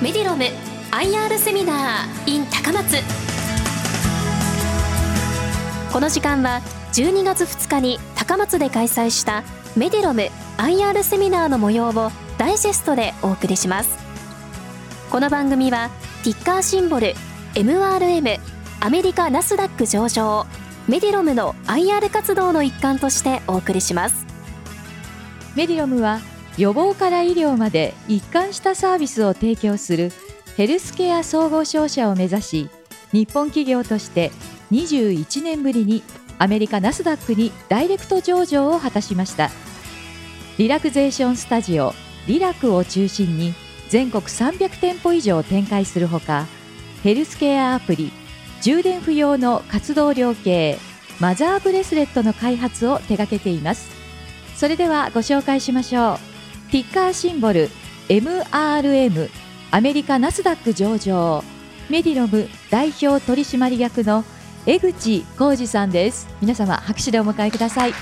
メディロム IR セミナー in 高松。この時間は12月2日に高松で開催したメディロム IR セミナーの模様をダイジェストでお送りします。この番組はティッカーシンボル MRM アメリカナスダック上場メディロムの IR 活動の一環としてお送りします。メディロムは予防から医療まで一貫したサービスを提供するヘルスケア総合商社を目指し日本企業として21年ぶりにアメリカナスダックにダイレクト上場を果たしました。リラクゼーションスタジオリラクを中心に全国300店舗以上展開するほかヘルスケアアプリ充電不要の活動量計マザーブレスレットの開発を手掛けています。それではご紹介しましょう。ティッカーシンボル MRM アメリカナスダック上場メディロム代表取締役の江口浩二さんです。皆様拍手でお迎えください。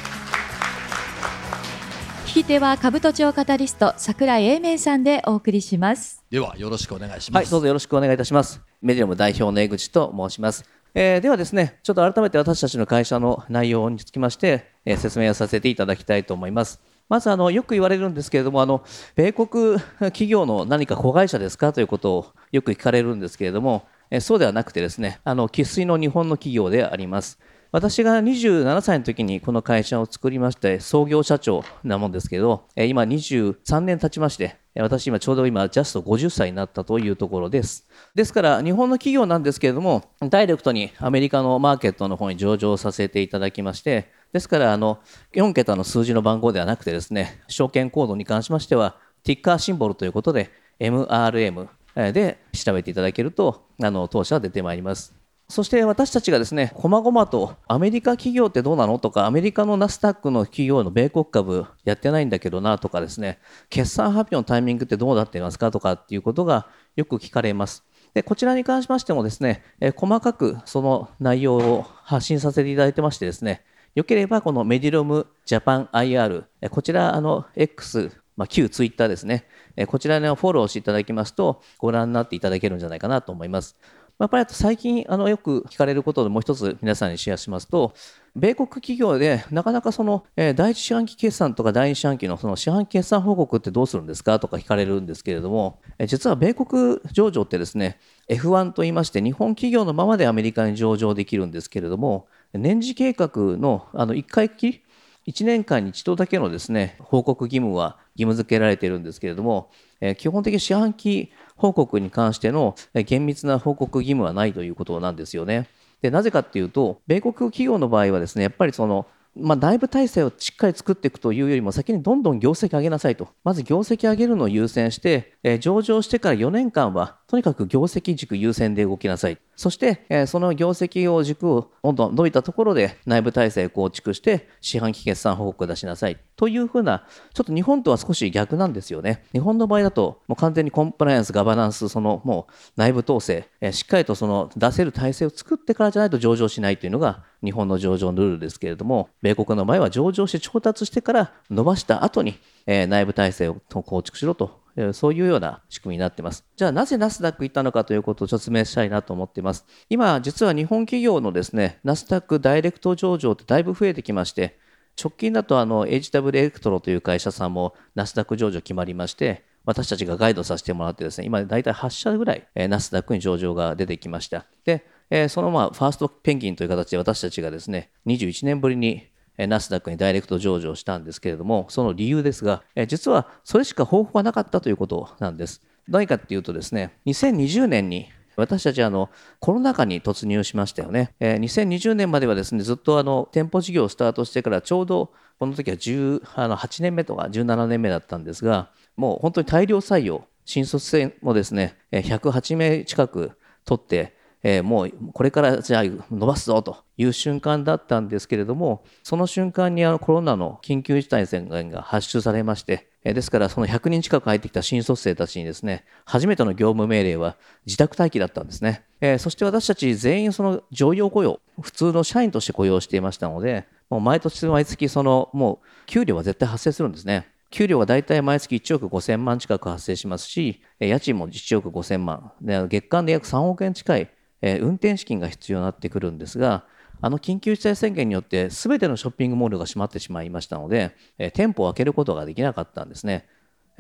聞き手は兜町カタリスト桜井英明さんでお送りします。ではよろしくお願いします。はいどうぞよろしくお願いいたします。メディアム代表の江口と申します。えー、ではですね、ちょっと改めて私たちの会社の内容につきまして、えー、説明をさせていただきたいと思います。まずあのよく言われるんですけれども、あの米国 企業の何か子会社ですかということをよく聞かれるんですけれども、え、そうではなくてですね、あの生粋の日本の企業であります。私が27歳の時にこの会社を作りまして創業社長なもんですけど今23年経ちまして私今ちょうど今ジャスト50歳になったというところです。ですから日本の企業なんですけれどもダイレクトにアメリカのマーケットの方に上場させていただきましてですからあの4桁の数字の番号ではなくてですね証券コードに関しましてはティッカーシンボルということで MRM で調べていただけるとあの当社は出てまいります。そして私たちがですね、こまごまとアメリカ企業ってどうなの？とか、アメリカのナスダックの企業の米国株やってないんだけどなとかですね、決算発表のタイミングってどうなっていますか？とかっていうことがよく聞かれます。でこちらに関しましてもですね、え細かくその内容を発信させていただいてましてですね、よければこのメディロムジャパン IR、こちらあの X、まあ、旧ツイッターですね、えこちらのフォローしていただきますとご覧になっていただけるんじゃないかなと思います。やっぱり最近あのよく聞かれることでもう一つ皆さんにシェアしますと米国企業でなかなかその、え第一四半期決算とか第二四半期のその四半期決算報告ってどうするんですか？とか聞かれるんですけれども、え実は米国上場ってですね F1 と言いまして日本企業のままでアメリカに上場できるんですけれども年次計画のあの1回きり1年間に一度だけのですね報告義務は義務付けられているんですけれども、え基本的に四半期報告に関しての厳密な報告義務はないということなんですよね。でなぜかっていうと米国企業の場合はですねやっぱりそのまあ、内部体制をしっかり作っていくというよりも先にどんどん業績上げなさいとまず業績上げるのを優先して、え上場してから4年間はとにかく業績軸優先で動きなさい。そして、えその業績を軸をどんどんどいたところで内部体制構築して四半期決算報告を出しなさい。というふうなちょっと日本とは少し逆なんですよね。日本の場合だともう完全にコンプライアンスガバナンスそのもう内部統制、えしっかりとその出せる体制を作ってからじゃないと上場しないというのが日本の上場のルールですけれども米国の場合は上場して調達してから伸ばした後に、えー、内部体制を構築しろとそういうような仕組みになってます。じゃあなぜナスダック行ったのかということを説明したいなと思っています。今、実は日本企業のですね、ナスダックダイレクト上場ってだいぶ増えてきまして、直近だとあの HW エレクトロという会社さんもナスダック上場決まりまして、私たちがガイドさせてもらってですね、今大体8社ぐらい、ナスダックに上場が出てきました。で、そのまあファーストペンギンという形で私たちがですね、21年ぶりにナスダックにダイレクト上場したんですけれども、その理由ですが、実はそれしか方法はなかったということなんです。何かっていうとですね、2020年に私たちあのコロナ禍に突入しましたよね。2020年まではですね、ずっとあの店舗事業をスタートしてからちょうどこの時は18年目とか17年目だったんですが、もう本当に大量採用、新卒生もですね、108名近く取って、えー、もうこれからじゃあ伸ばすぞという瞬間だったんですけれどもその瞬間にあのコロナの緊急事態宣言が発出されましてえですからその100人近く入ってきた新卒生たちにですね初めての業務命令は自宅待機だったんですね、えー、そして私たち全員その常用雇用普通の社員として雇用していましたのでもう毎年毎月そのもう給料は絶対発生するんですね。給料が大体毎月1億5000万近く発生しますし、家賃も1億5000万、月間で約3億円近い運転資金が必要になってくるんですが、あの緊急事態宣言によって全てのショッピングモールが閉まってしまいましたので、店舗を開けることができなかったんですね。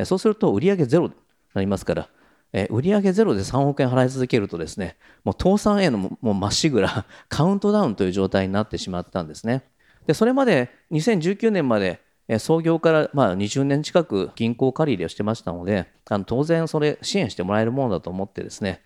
そうすると売上ゼロになりますから、売上ゼロで3億円払い続けるとですね、もう倒産へのもうまっしぐら カウントダウンという状態になってしまったんですね。でそれまで2019年まで創業からまあ20年近く銀行借り入れをしてましたのであの当然それ支援してもらえるものだと思ってですね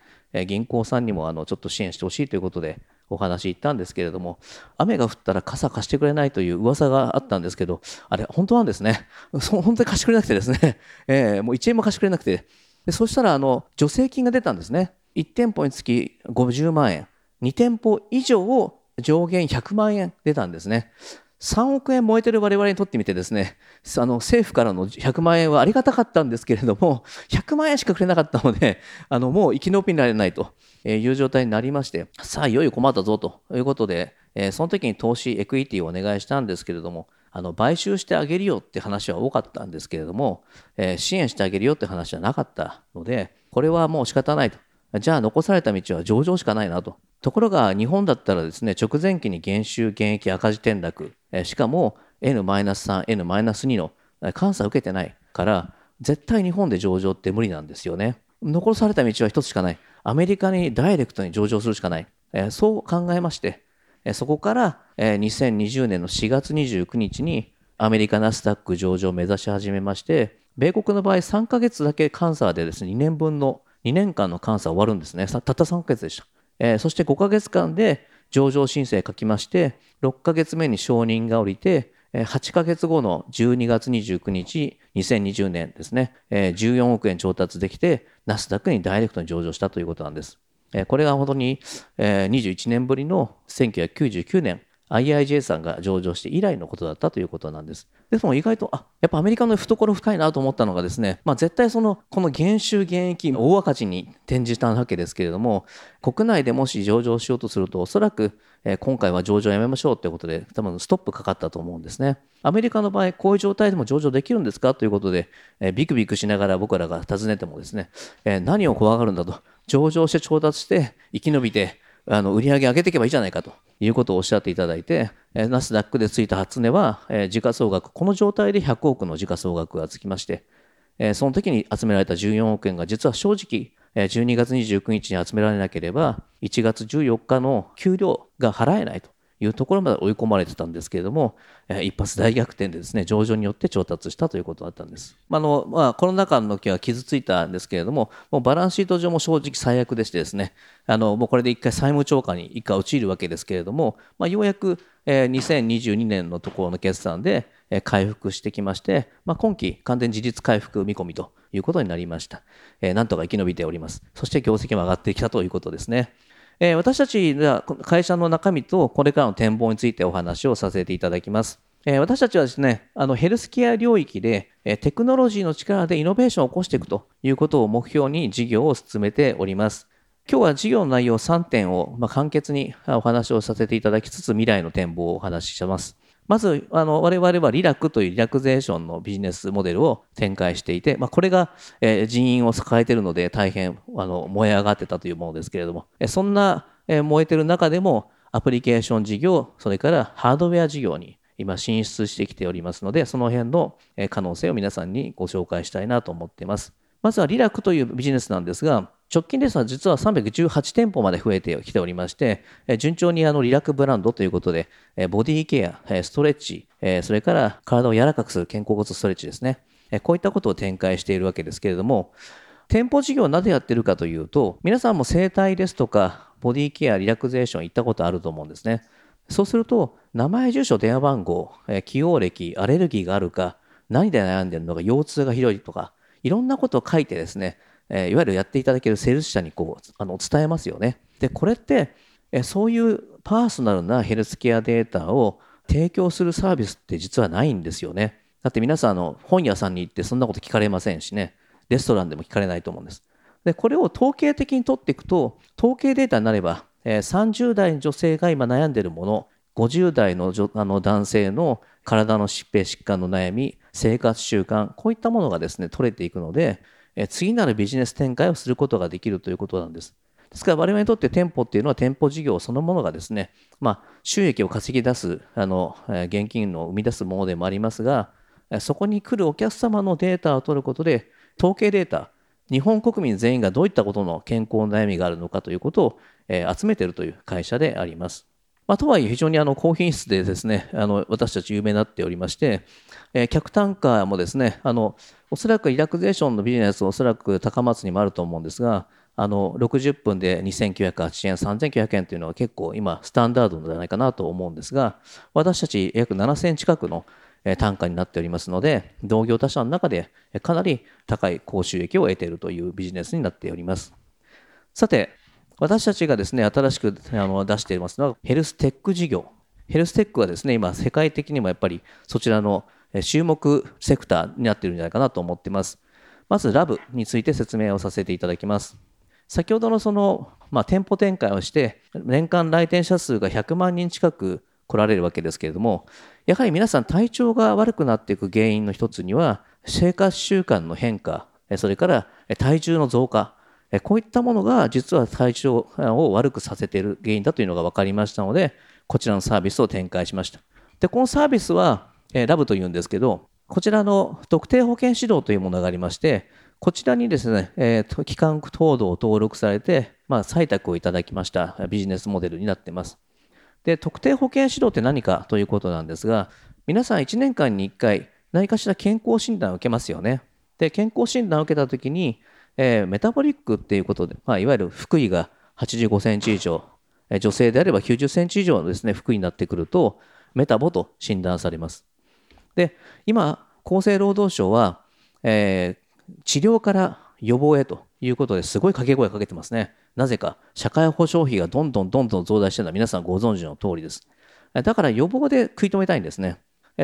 銀行さんにもあのちょっと支援してほしいということでお話言ったんですけれども雨が降ったら傘貸してくれないという噂があったんですけどあれ本当なんですね？そ本当に貸してくれなくてですね、えー、もう1円も貸してくれなくて。でそしたらあの助成金が出たんですね。1店舗につき50万円。2店舗以上を上限100万円出たんですね。3億円燃えてる我々にとってみてですねあの政府からの100万円はありがたかったんですけれども100万円しかくれなかったのであのもう生き延びられないという状態になりましてさあいよいよ困ったぞということで、えその時に投資エクイティをお願いしたんですけれどもあの買収してあげるよって話は多かったんですけれども、え支援してあげるよって話はなかったのでこれはもう仕方ないと。じゃあ残された道は上場しかないなと。ところが日本だったらですね直前期に減収減益赤字転落。しかも N-3、N-2 の監査を受けてないから絶対日本で上場って無理なんですよね。残された道は一つしかない。アメリカにダイレクトに上場するしかない。そう考えましてそこから2020年の4月29日にアメリカナスダック上場を目指し始めまして米国の場合3ヶ月だけ監査でですね2年分の2年間の監査終わるんですね。たった3ヶ月でした。えー、そして5ヶ月間で上場申請書きまして6ヶ月目に承認が下りて8ヶ月後の12月29日2020年ですね。14億円調達できてナスダックにダイレクトに上場したということなんです。これが本当に21年ぶりの1999年 IIJ さんが上場して以来のことだったということなんです。でも意外と、あ、やっぱアメリカの懐深いなと思ったのがですね、まあ絶対その、この減収減益大赤字に転じたわけですけれども、国内でもし上場しようとすると、おそらく、えー、今回は上場やめましょうということで、多分ストップかかったと思うんですね。アメリカの場合、こういう状態でも上場できるんですかということで、えー、ビクビクしながら僕らが尋ねてもですね、えー、何を怖がるんだと、上場して調達して生き延びて、あの売り上げ上げていけばいいじゃないかということをおっしゃっていただいて、ナスダックでついた初値はえ、時価総額、この状態で100億の時価総額がつきましてえ、その時に集められた14億円が実は正直え、12月29日に集められなければ、1月14日の給料が払えないと。いうところまで追い込まれてたんですけれども、一発大逆転でですね、上場によって調達したということだったんです。まあのまあ、コロナ禍の時は傷ついたんですけれども、もうバランスシート上も正直最悪でしてですね、あのもうこれで一回債務超過に一回陥るわけですけれども、まあ、ようやく、え、2022年のところの決算で、え、回復してきまして、まあ、今期完全事実回復見込みということになりました。えー、なんとか生き延びております。そして業績も上がってきたということですね。え私たちが会社の中身とこれからの展望についてお話をさせていただきます。え私たちはですね、あのヘルスケア領域で、えテクノロジーの力でイノベーションを起こしていくということを目標に事業を進めております。今日は事業の内容3点を、ま簡潔にお話をさせていただきつつ未来の展望をお話しします。まず、あの、我々はリラックというリラクゼーションのビジネスモデルを展開していて、まあ、これが、え人員を抱えているので大変、あの、燃え上がってたというものですけれども、えそんな、え燃えてる中でも、アプリケーション事業、それからハードウェア事業に今進出してきておりますので、その辺の可能性を皆さんにご紹介したいなと思っています。まずはリラクというビジネスなんですが、直近ですは実は318店舗まで増えてきておりまして、順調にあのリラックブランドということで、ボディケア、ストレッチ、それから体を柔らかくする肩甲骨ストレッチですね。こういったことを展開しているわけですけれども、店舗事業なぜやってるかというと、皆さんも整体ですとか、ボディケア、リラクゼーション行ったことあると思うんですね。そうすると、名前、住所、電話番号、起用歴、アレルギーがあるか、何で悩んでるのか、腰痛がひどいとか、いろんなことを書いてですね、えいわゆるやっていただけるセールス社にこうあの伝えますよね。で、これって、えそういうパーソナルなヘルスケアデータを提供するサービスって実はないんですよね。だって皆さんあの本屋さんに行ってそんなこと聞かれませんしね、レストランでも聞かれないと思うんです。で、これを統計的に取っていくと、統計データになれば、え30代の女性が今悩んでいるもの、50代のあの男性の体の疾病疾患の悩み、生活習慣、こういったものがですね、取れていくので、次なるビジネス展開をすることができるということなんです。ですから我々にとって店舗っていうのは店舗事業そのものがですね、まあ、収益を稼ぎ出す、あの、現金を生み出すものでもありますが、そこに来るお客様のデータを取ることで、統計データ、日本国民全員がどういったことの健康の悩みがあるのかということを、え集めているという会社であります。まあ、とはいえ非常にあの高品質でですね、あの私たち有名になっておりまして、えー、客単価もですね、あのおそらくリラクゼーションのビジネスおそらく高松にもあると思うんですが、あの60分で2980円、3900円というのは結構今スタンダードじゃないかなと思うんですが、私たち約7000円近くの単価になっておりますので、同業他社の中でかなり高い高収益を得ているというビジネスになっております。さて、私たちがですね、新しく出していますのは、ヘルステック事業。ヘルステックはですね、今、世界的にもやっぱりそちらの注目セクターになっているんじゃないかなと思ってます。まず、ラブについて説明をさせていただきます。先ほどのその、まあ、店舗展開をして、年間来店者数が100万人近く来られるわけですけれども、やはり皆さん体調が悪くなっていく原因の一つには、生活習慣の変化、それから体重の増加、こういったものが実は体調を悪くさせている原因だというのが分かりましたので、こちらのサービスを展開しました。で、このサービスは、えラブというんですけど、こちらの特定保険指導というものがありまして、こちらにですね、えー、機関等々を登録されて、まあ、採択をいただきましたビジネスモデルになってます。で、特定保険指導って何かということなんですが、皆さん1年間に1回、何かしら健康診断を受けますよね。で、健康診断を受けたときに、えー、メタボリックっていうことで、まあ、いわゆる腹囲が85センチ以上、女性であれば90センチ以上のですね、腹囲になってくると、メタボと診断されます。で、今、厚生労働省は、えー、治療から予防へということですごい掛け声かけてますね。なぜか、社会保障費がどんどんどんどん増大しているのは皆さんご存知の通りです。だから予防で食い止めたいんですね。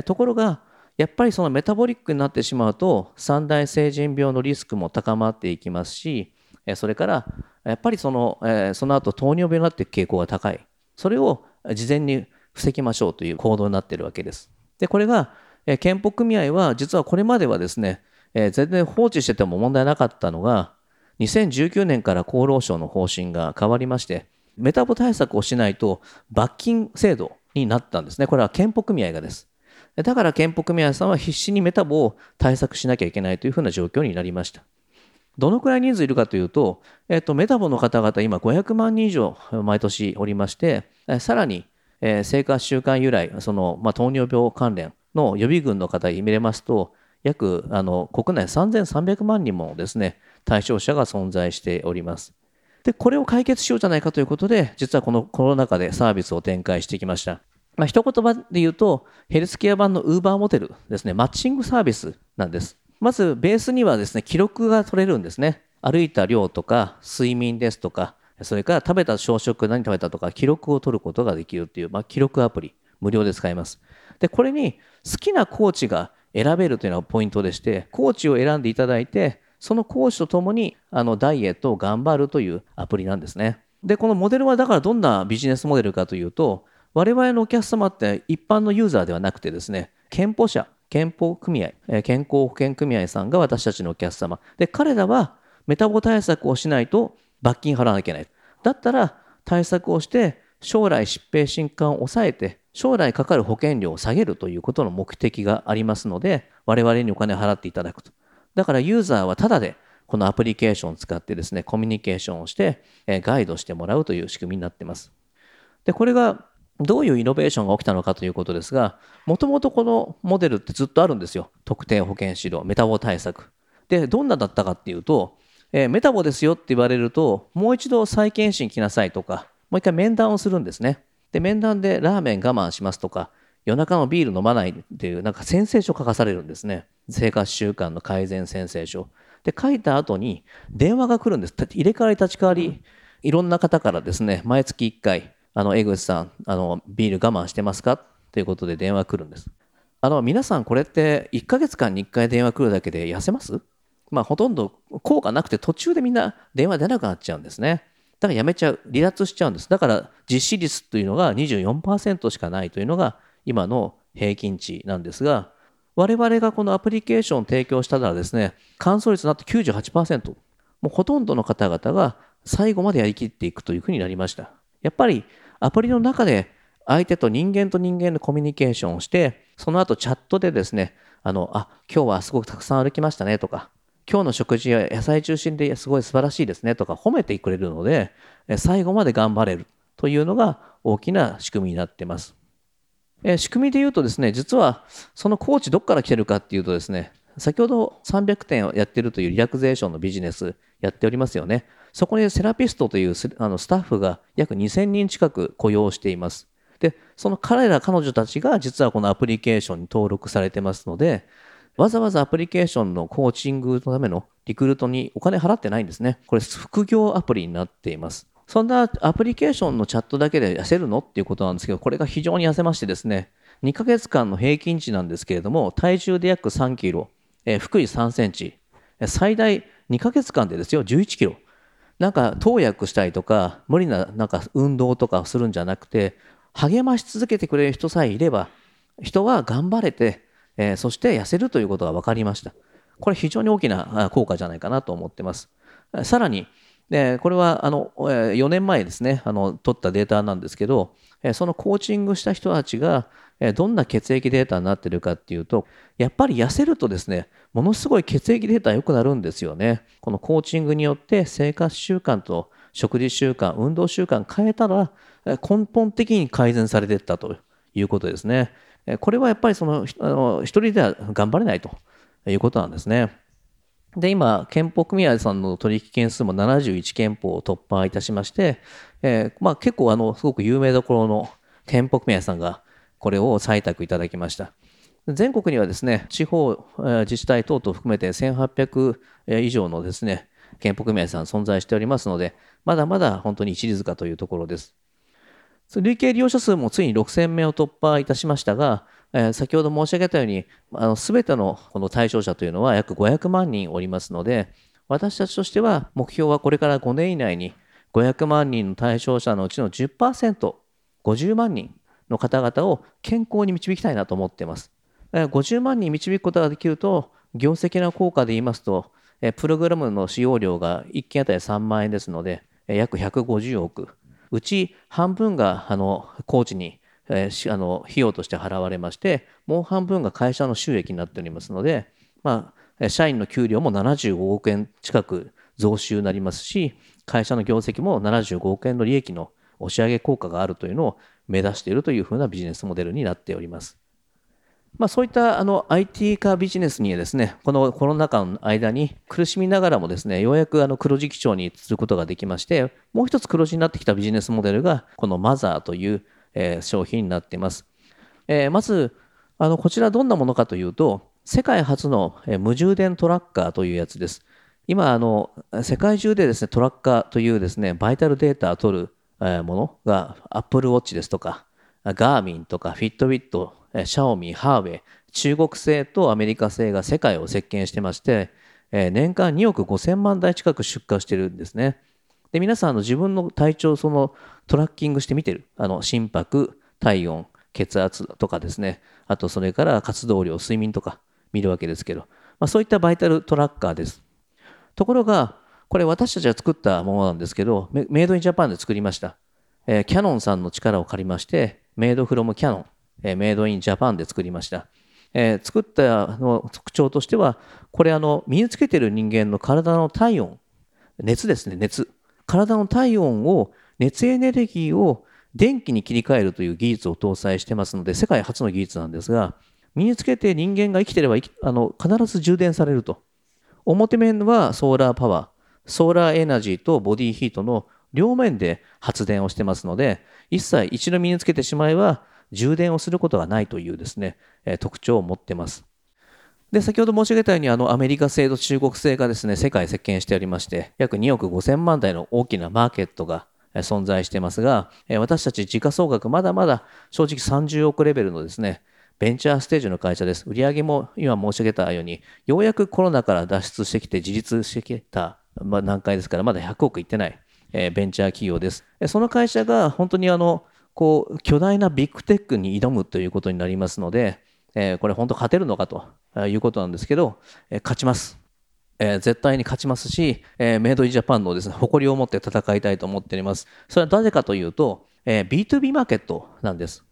ところが、やっぱりそのメタボリックになってしまうと三大成人病のリスクも高まっていきますしそれからやっぱりそのその後糖尿病になっていく傾向が高いそれを事前に防ぎましょうという行動になっているわけですでこれが健保組合は実はこれまではですねえ全然放置してても問題なかったのが2019年から厚労省の方針が変わりましてメタボ対策をしないと罰金制度になったんですねこれは健保組合がですだから健保組合さんは必死にメタボを対策しなきゃいけないというふうな状況になりました。どのくらい人数いるかというと、えっと、メタボの方々今500万人以上毎年おりまして、さらに、え、生活習慣由来、その、まあ、糖尿病関連の予備軍の方に見れますと、約あの国内3300万人もですね、対象者が存在しております。で、これを解決しようじゃないかということで、実はこのコロナ禍でサービスを展開してきました。まあ、一言葉で言うと、ヘルスケア版の Uber モデルですね、マッチングサービスなんです。まず、ベースにはですね、記録が取れるんですね。歩いた量とか、睡眠ですとか、それから食べた朝食何食べたとか、記録を取ることができるっていう、まあ、記録アプリ、無料で使えます。で、これに好きなコーチが選べるというのがポイントでして、コーチを選んでいただいて、そのコーチとともにあのダイエットを頑張るというアプリなんですね。で、このモデルはだからどんなビジネスモデルかというと、我々のお客様って一般のユーザーではなくてですね、健保者、健保組合、健康保険組合さんが私たちのお客様。で、彼らはメタボ対策をしないと罰金払わなきゃいけない。だったら対策をして将来疾病疾患を抑えて将来かかる保険料を下げるということの目的がありますので我々にお金を払っていただくと。だからユーザーはただでこのアプリケーションを使ってですねコミュニケーションをしてガイドしてもらうという仕組みになってます。でこれがどういうイノベーションが起きたのかということですが、もともとこのモデルってずっとあるんですよ。特定保険指導、メタボ対策。で、どんなだったかっていうと、えー、メタボですよって言われると、もう一度再検診来なさいとか、もう一回面談をするんですね。で、面談でラーメン我慢しますとか、夜中のビール飲まないっていう、なんか宣誓書書かされるんですね。生活習慣の改善宣誓書。で、書いた後に電話が来るんです。入れ替わり立ち替わり、いろんな方からですね、毎月1回、あの、江口さん、あの、ビール我慢してますか？ということで電話来るんです。あの、皆さんこれって1ヶ月間に1回電話来るだけで痩せます？まあ、ほとんど効果なくて途中でみんな電話出なくなっちゃうんですね。だからやめちゃう、離脱しちゃうんです。だから実施率というのが24%しかないというのが今の平均値なんですが、我々がこのアプリケーションを提供したらですね、完走率になって98%。もうほとんどの方々が最後までやりきっていくというふうになりました。やっぱりアプリの中で相手と人間と人間のコミュニケーションをして、その後チャットでですね、あの、あ、今日はすごくたくさん歩きましたねとか、今日の食事は野菜中心ですごい素晴らしいですねとか褒めてくれるので、最後まで頑張れるというのが大きな仕組みになっています。え仕組みで言うとですね、実はそのコーチどこから来てるかっていうとですね、先ほど300点をやってるというリラクゼーションのビジネスやっておりますよね。そこにセラピストというあのスタッフが約2000人近く雇用しています。で、その彼ら、彼女たちが実はこのアプリケーションに登録されてますので、わざわざアプリケーションのコーチングのためのリクルートにお金払ってないんですね。これ副業アプリになっています。そんなアプリケーションのチャットだけで痩せるのっていうことなんですけど、これが非常に痩せましてですね、2ヶ月間の平均値なんですけれども、体重で約3キロ、えー、腹囲3センチ、最大2ヶ月間でですよ、11キロ。なんか投薬したりとか、無理ななんか運動とかするんじゃなくて、励まし続けてくれる人さえいれば、人は頑張れて、えー、そして痩せるということが分かりました。これ非常に大きな効果じゃないかなと思ってます。さらに、でこれはあの4年前ですねあの取ったデータなんですけどえそのコーチングした人たちがえどんな血液データになってるかっていうとやっぱり痩せるとですねものすごい血液データ良くなるんですよねこのコーチングによって生活習慣と食事習慣運動習慣変えたら根本的に改善されていったということですねこれはやっぱりそのあの一人では頑張れないということなんですねで、今、憲法組合さんの取引件数も71憲法を突破いたしまして、えー、まあ、結構あの、すごく有名どころの憲法組合さんがこれを採択いただきました。全国にはですね、地方自治体等々含めて1800以上のですね、憲法組合さん存在しておりますので、まだまだ本当に一律化というところです。累計利用者数もついに6000名を突破いたしましたが、えー、先ほど申し上げたように、あの全てのこの対象者というのは約500万人おりますので、私たちとしては目標はこれから5年以内に500万人の対象者のうちの10%、50万人の方々を健康に導きたいなと思っています。50万人導くことができると、業績の効果で言いますと、プログラムの使用料が1件あたり3万円ですので、約150億。うち半分があのコーチにえー、あの費用として払われましてもう半分が会社の収益になっておりますので、まあ、社員の給料も75億円近く増収になりますし会社の業績も75億円の利益の押し上げ効果があるというのを目指しているというふうなビジネスモデルになっております。まあ、そういったあの IT 化ビジネスにですね、このコロナ禍の間に苦しみながらもですね、ようやくあの黒字基調にすることができまして、もう一つ黒字になってきたビジネスモデルが、このマザーというえ商品になっています。えまず、あのこちらどんなものかというと、世界初の無充電トラッカーというやつです。今、あの世界中でですねトラッカーというですねバイタルデータを取るものが Apple Watch ですとか、ガーミンとかフィットビット、シャオミ、ハーウェイ、中国製とアメリカ製が世界を席巻してまして、年間2億5000万台近く出荷してるんですね。で皆さんの自分の体調そのトラッキングして見てる。あの心拍体温血圧とかですね。あとそれから活動量睡眠とか見るわけですけど、まあ、そういったバイタルトラッカーです。ところがこれ私たちが作ったものなんですけどメイドインジャパンで作りました、えー、キャノンさんの力を借りましてメイドフロムキャノン、え、メイドインジャパンで作りましたえ、作ったの特徴としては、これあの、身につけてる人間の体の体温、熱ですね、熱。体の体温を熱エネルギーを電気に切り替えるという技術を搭載してますので世界初の技術なんですが身につけて人間が生きてればあの必ず充電されると表面はソーラーパワーソーラーエナジーとボディーヒートの両面で発電をしてますので一切一度身につけてしまえば充電をすることがないというですね、え特徴を持ってますで、先ほど申し上げたように、あの、アメリカ製と中国製がですね、世界席巻しておりまして、約2億5000万台の大きなマーケットが存在してますが、私たち時価総額まだまだ正直30億レベルのですね、ベンチャーステージの会社です。売上も今申し上げたように、ようやくコロナから脱出してきて自立してきた、段階ですから、まだ100億いってない、ベンチャー企業です。その会社が本当にあの、こう、巨大なビッグテックに挑むということになりますので、えこれ本当勝てるのかということなんですけど、え勝ちます。えー、絶対に勝ちますし、えー、メイドインジャパンのですね、誇りを持って戦いたいと思っております。それはなぜかというと、えー、B2B マーケットなんです。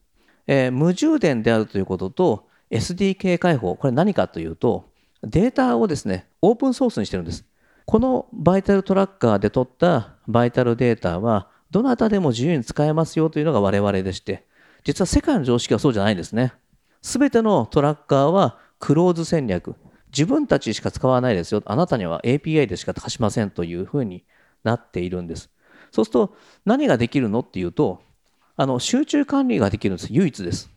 えー、無充電であるということと、SDK 開放、これ何かというと、データをですね、オープンソースにしてるんです。このバイタルトラッカーで取ったバイタルデータは、どなたでも自由に使えますよというのが我々でして、実は世界の常識はそうじゃないんですね。すべてのトラッカーはクローズ戦略。自分たちしか使わないですよ。あなたには API でしか貸しませんというふうになっているんです。そうすると何ができるのっていうと、あの集中管理ができるんです。唯一です。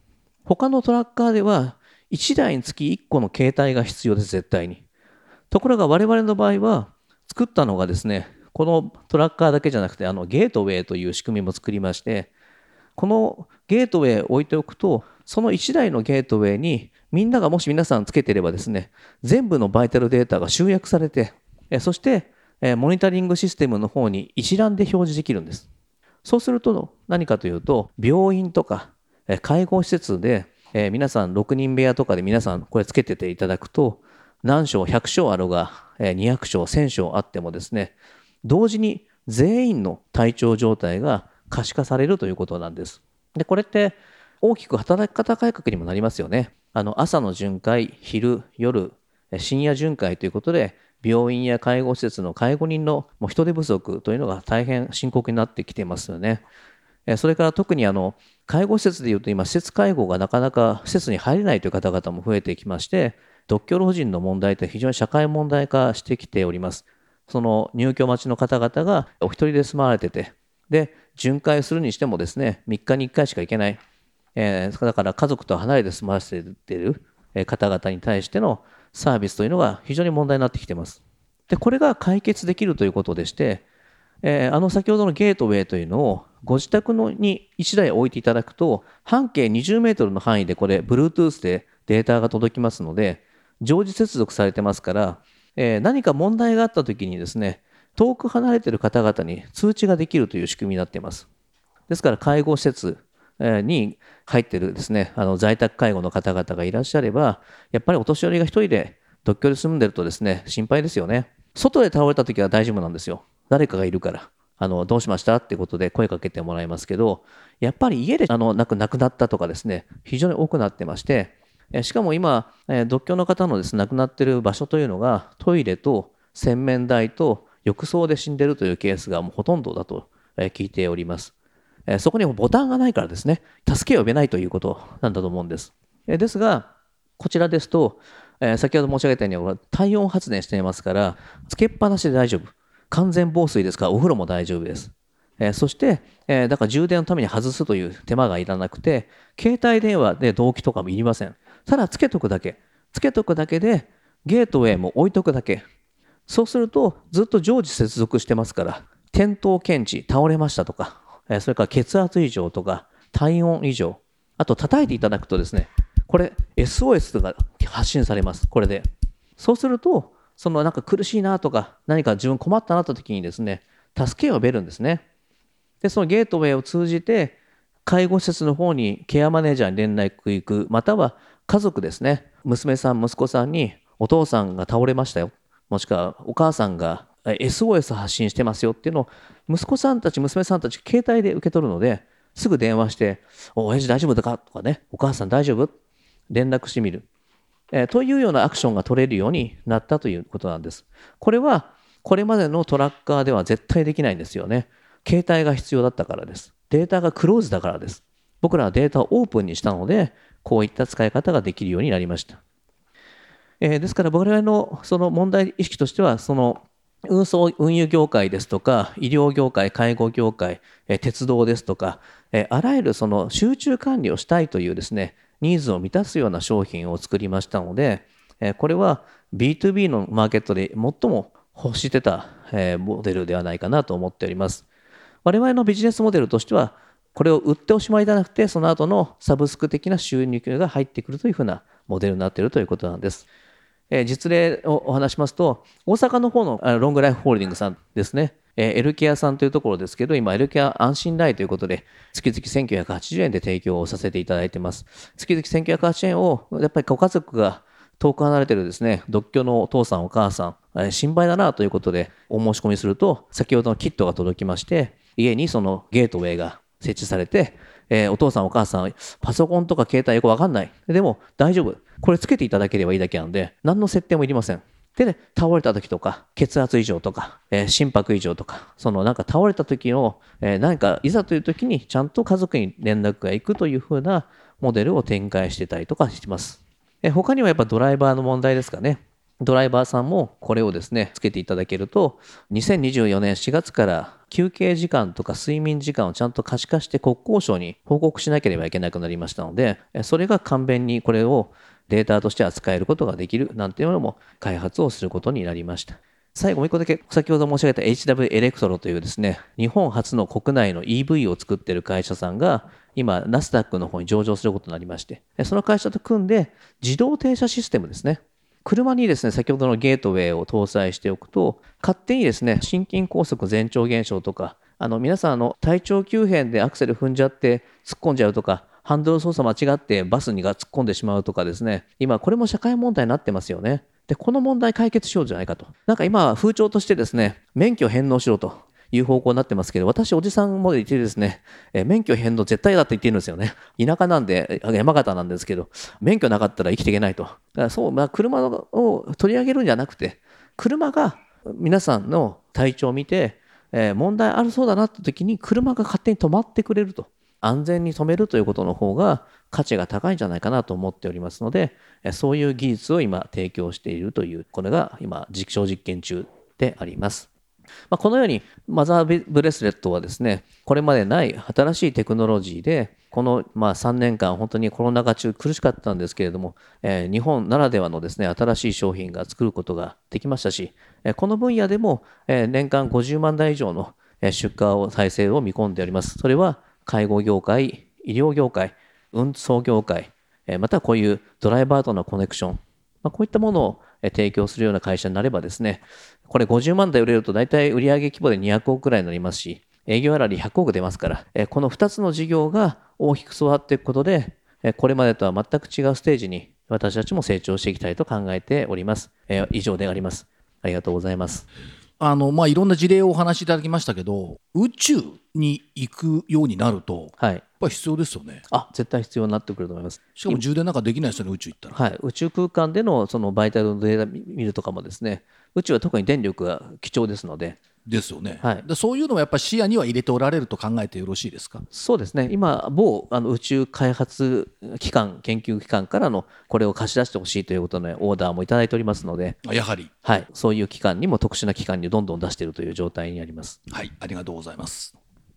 他のトラッカーでは1台につき1個の携帯が必要です、絶対に。ところが我々の場合は作ったのがですね、このトラッカーだけじゃなくてあのゲートウェイという仕組みも作りまして、このゲートウェイを置いておくと、その1台のゲートウェイにみんながもし皆さんつけてればですね、全部のバイタルデータが集約されて、そしてモニタリングシステムの方に一覧で表示できるんです。そうすると何かというと、病院とか介護施設で皆さん6人部屋とかで皆さんこれつけてていただくと、何床、100床あるが200床、1000床あってもですね、同時に全員の体調状態が可視化されるということなんです。で、これって大きく働き方改革にもなりますよね。あの朝の巡回、昼、夜、深夜巡回ということで、病院や介護施設の介護人のもう人手不足というのが大変深刻になってきてますよね。それから特にあの介護施設でいうと今、施設介護がなかなか施設に入れないという方々も増えてきまして、独居老人の問題って非常に社会問題化してきております。その入居待ちの方々がお一人で住まわれてて、で、巡回するにしてもですね、3日に1回しか行けない。えー、だから家族と離れて住まわせている方々に対してのサービスというのが非常に問題になってきてます。で、これが解決できるということでして、えー、あの先ほどのゲートウェイというのをご自宅のに1台置いていただくと、半径20メートルの範囲でこれ、Bluetooth でデータが届きますので、常時接続されてますから、えー、何か問題があったときにですね、遠く離れてる方々に通知ができるという仕組みになっています。ですから、介護施設に入ってるですね、あの在宅介護の方々がいらっしゃれば、やっぱりお年寄りが一人で独居で住んでるとですね、心配ですよね。外で倒れた時は大丈夫なんですよ。誰かがいるから。あの、どうしましたってことで声かけてもらいますけど、やっぱり家であの亡くなったとかですね、非常に多くなってまして、しかも今、独居の方のです、ね、亡くなっている場所というのが、トイレと洗面台と浴槽で死んでいるというケースがもうほとんどだと聞いております。そこにもボタンがないからですね、助けを呼べないということなんだと思うんです。ですが、こちらですと、先ほど申し上げたように体温発電していますから、つけっぱなしで大丈夫。完全防水ですから、お風呂も大丈夫です。そして、だから充電のために外すという手間がいらなくて、携帯電話で同期とかもいりません。ただつけとくだけ。つけとくだけで、ゲートウェイも置いとくだけ。そうすると、ずっと常時接続してますから、転倒検知、倒れましたとか、それから血圧異常とか体温異常、あと叩いていただくとですね、これ SOS が発信されます。これで。そうすると、そのなんか苦しいなとか、何か自分困ったなった時にですね、助けを呼べるんですね。で、そのゲートウェイを通じて、介護施設の方にケアマネージャーに連絡行く、または家族ですね、娘さん、息子さんに、お父さんが倒れましたよ。もしくはお母さんが SOS 発信してますよっていうのを息子さんたち、娘さんたち、携帯で受け取るので、すぐ電話して、お親父大丈夫だか？とかね、お母さん大丈夫？連絡してみる、えー、というようなアクションが取れるようになったということなんです。これは、これまでのトラッカーでは絶対できないんですよね。携帯が必要だったからです。データがクローズだからです。僕らはデータをオープンにしたので、こういった使い方ができるようになりました。えー、ですから僕らのその問題意識としては、その運送、運輸業界ですとか、医療業界、介護業界、え鉄道ですとか、えあらゆるその集中管理をしたいというですね、ニーズを満たすような商品を作りましたので、えこれは B2B のマーケットで最も欲してた、えモデルではないかなと思っております。我々のビジネスモデルとしては、これを売っておしまいではなくて、その後のサブスク的な収入が入ってくるというふうなモデルになっているということなんです。え実例をお話しますと、大阪の方のロングライフホールディングさんですね。えー、エルケアさんというところですけど、今、エルケア安心代ということで、月々1980円で提供をさせていただいてます。月々1980円を、やっぱりご家族が遠く離れてるですね、独居のお父さん、お母さん、え、心配だなということで、お申し込みすると、先ほどのキットが届きまして、家にそのゲートウェイが設置されて、えー、お父さんお母さん、パソコンとか携帯よくわかんない。でも大丈夫。これつけていただければいいだけなんで、何の設定もいりません。で、ね、倒れた時とか、血圧異常とか、えー、心拍異常とか、そのなんか倒れた時の、えー、何かいざという時にちゃんと家族に連絡が行くというふうなモデルを展開してたりとかしてます。えー、他にはやっぱドライバーの問題ですかね。ドライバーさんもこれをですね、つけていただけると、2024年4月から休憩時間とか睡眠時間をちゃんと可視化して国交省に報告しなければいけなくなりましたので、それが簡便にこれをデータとして扱えることができるなんていうのも開発をすることになりました。最後もう一個だけ、先ほど申し上げた HW エレクトロというですね、日本初の国内の EV を作っている会社さんが、今、ナスダックの方に上場することになりまして、その会社と組んで、自動停車システムですね。車にですね、先ほどのゲートウェイを搭載しておくと、勝手にですね、心筋梗塞前兆現象とか、あの皆さんあの体調急変でアクセル踏んじゃって突っ込んじゃうとか、ハンドル操作間違ってバスにが突っ込んでしまうとかですね、今これも社会問題になってますよね。で、この問題解決しようじゃないかと。なんか今風潮としてですね、免許返納しろと。いう方向になってますけど、私、おじさんも言ってですね、え免許返納絶対だって言ってるんですよね。田舎なんで、山形なんですけど、免許なかったら生きていけないと。だからそう、まあ、車を取り上げるんじゃなくて、車が皆さんの体調を見て、えー、問題あるそうだなって時に車が勝手に止まってくれると。安全に止めるということの方が価値が高いんじゃないかなと思っておりますので、そういう技術を今提供しているという、これが今実証実験中であります。まあ、このようにマザーブレスレットはですね、これまでない新しいテクノロジーで、このまあ3年間本当にコロナ禍中苦しかったんですけれども、えー、日本ならではのですね、新しい商品が作ることができましたし、えこの分野でもえ年間50万台以上の出荷を再生を見込んでおります。それは介護業界、医療業界、運送業界、またこういうドライバーとのコネクション、まあ、こういったものを提供するような会社になればですね、これ50万台売れると大体売上規模で200億くらいになりますし、営業粗利100億出ますから、この2つの事業が大きく育っていくことで、これまでとは全く違うステージに私たちも成長していきたいと考えております。以上であります。ありがとうございます。あのまあ、いろんな事例をお話しいただきましたけど宇宙に行くようになると、はい、やっぱり必要ですよね。あ絶対必要になってくると思います。しかも充電なんかできないですよね宇宙行ったら、はい、宇宙空間でのそのバイタルのデータ見るとかもですね宇宙は特に電力が貴重ですのでですよね、はい、でそういうのもやっぱり視野には入れておられると考えてよろしいですか？そうですね、今、某あの宇宙開発機関、研究機関からのこれを貸し出してほしいということのオーダーもいただいておりますので、やはり、はい、そういう機関にも特殊な機関にどんどん出しているという状態にあります。はい、ありがとうございます。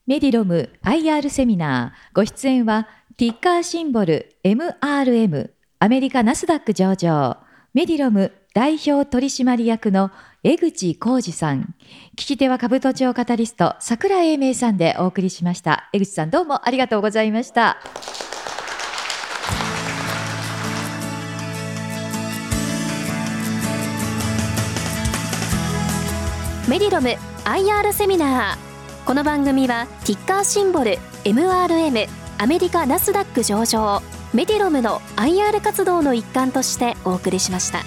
メディロム IR セミナー、ご出演は、ティッカーシンボル MRM、アメリカナスダック上場、メディロム代表取締役の江口浩二さん。聞き手は株都庁カタリスト、桜井英明さんでお送りしました。江口さんどうもありがとうございました。メディロム IR セミナー。この番組はティッカーシンボル MRM アメリカナスダック上場メディロムの IR 活動の一環としてお送りしました。